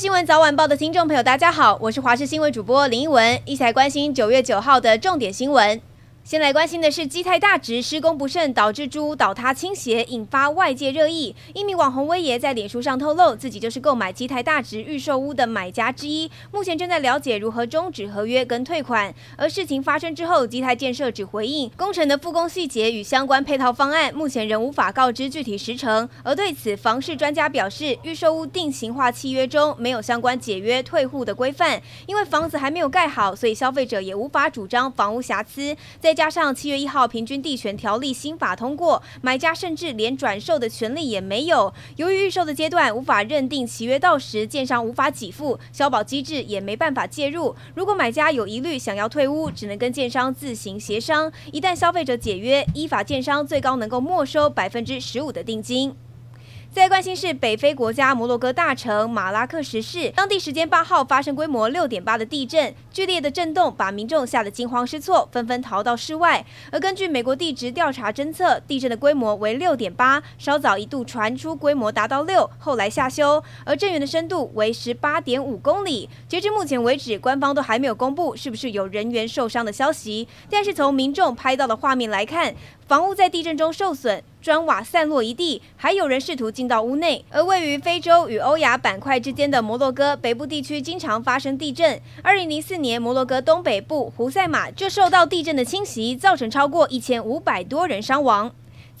新闻早晚报的听众朋友，大家好，我是华视新闻主播林一文，一起来关心九月九号的重点新闻。先来关心的是基泰大直施工不慎导致猪屋倒塌倾斜，引发外界热议。一名网红威爷在脸书上透露，自己就是购买基泰大直预售屋的买家之一，目前正在了解如何终止合约跟退款。而事情发生之后，基泰建设只回应工程的复工细节与相关配套方案，目前仍无法告知具体时程。而对此，房市专家表示，预售屋定型化契约中没有相关解约退户的规范，因为房子还没有盖好，所以消费者也无法主张房屋瑕疵。再加上七月一号平均地权条例新法通过，买家甚至连转售的权利也没有。由于预售的阶段无法认定契约到时，建商无法给付，消保机制也没办法介入。如果买家有疑虑想要退屋，只能跟建商自行协商。一旦消费者解约，依法建商最高能够没收百分之十五的定金。再关心是北非国家摩洛哥大城马拉克什市，当地时间八号发生规模六点八的地震，剧烈的震动把民众吓得惊慌失措，纷纷逃到室外。而根据美国地质调查侦测，地震的规模为六点八，稍早一度传出规模达到六，后来下修。而震源的深度为十八点五公里。截至目前为止，官方都还没有公布是不是有人员受伤的消息。但是从民众拍到的画面来看，房屋在地震中受损。砖瓦散落一地，还有人试图进到屋内。而位于非洲与欧亚板块之间的摩洛哥北部地区经常发生地震。二零零四年，摩洛哥东北部胡塞马就受到地震的侵袭，造成超过一千五百多人伤亡。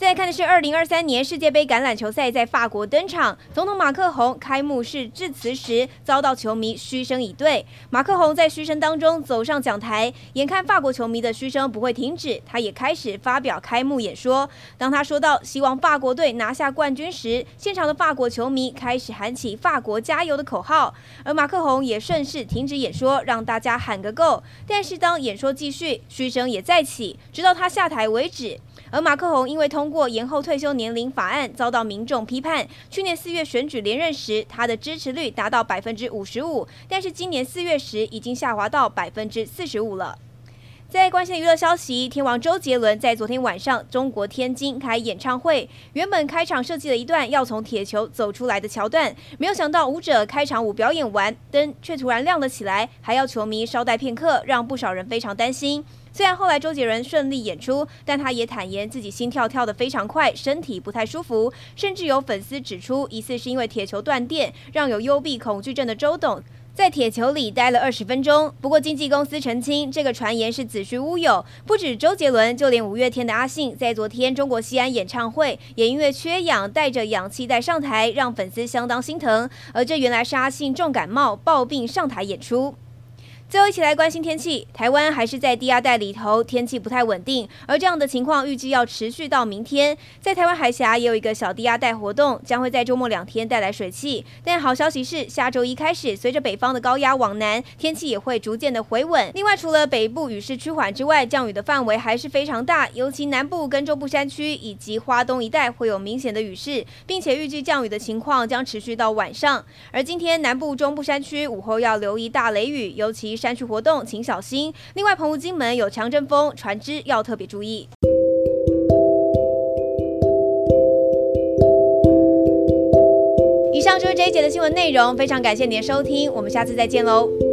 再来看的是二零二三年世界杯橄榄球赛在法国登场，总统马克宏开幕式致辞时遭到球迷嘘声以对。马克宏在嘘声当中走上讲台，眼看法国球迷的嘘声不会停止，他也开始发表开幕演说。当他说到希望法国队拿下冠军时，现场的法国球迷开始喊起“法国加油”的口号，而马克宏也顺势停止演说，让大家喊个够。但是当演说继续，嘘声也再起，直到他下台为止。而马克宏因为通过延后退休年龄法案，遭到民众批判。去年四月选举连任时，他的支持率达到百分之五十五，但是今年四月时已经下滑到百分之四十五了。在关心的娱乐消息，天王周杰伦在昨天晚上中国天津开演唱会，原本开场设计了一段要从铁球走出来的桥段，没有想到舞者开场舞表演完，灯却突然亮了起来，还要球迷稍待片刻，让不少人非常担心。虽然后来周杰伦顺利演出，但他也坦言自己心跳跳得非常快，身体不太舒服，甚至有粉丝指出，疑似是因为铁球断电，让有幽闭恐惧症的周董在铁球里待了二十分钟。不过经纪公司澄清，这个传言是子虚乌有。不止周杰伦，就连五月天的阿信，在昨天中国西安演唱会也因为缺氧，带着氧气袋上台，让粉丝相当心疼。而这原来是阿信重感冒抱病上台演出。最后一起来关心天气，台湾还是在低压带里头，天气不太稳定，而这样的情况预计要持续到明天。在台湾海峡也有一个小低压带活动，将会在周末两天带来水汽。但好消息是，下周一开始，随着北方的高压往南，天气也会逐渐的回稳。另外，除了北部雨势趋缓之外，降雨的范围还是非常大，尤其南部跟中部山区以及花东一带会有明显的雨势，并且预计降雨的情况将持续到晚上。而今天南部、中部山区午后要留意大雷雨，尤其山区活动请小心。另外，澎湖、金门有强阵风，船只要特别注意。以上就是这一节的新闻内容，非常感谢您的收听，我们下次再见喽。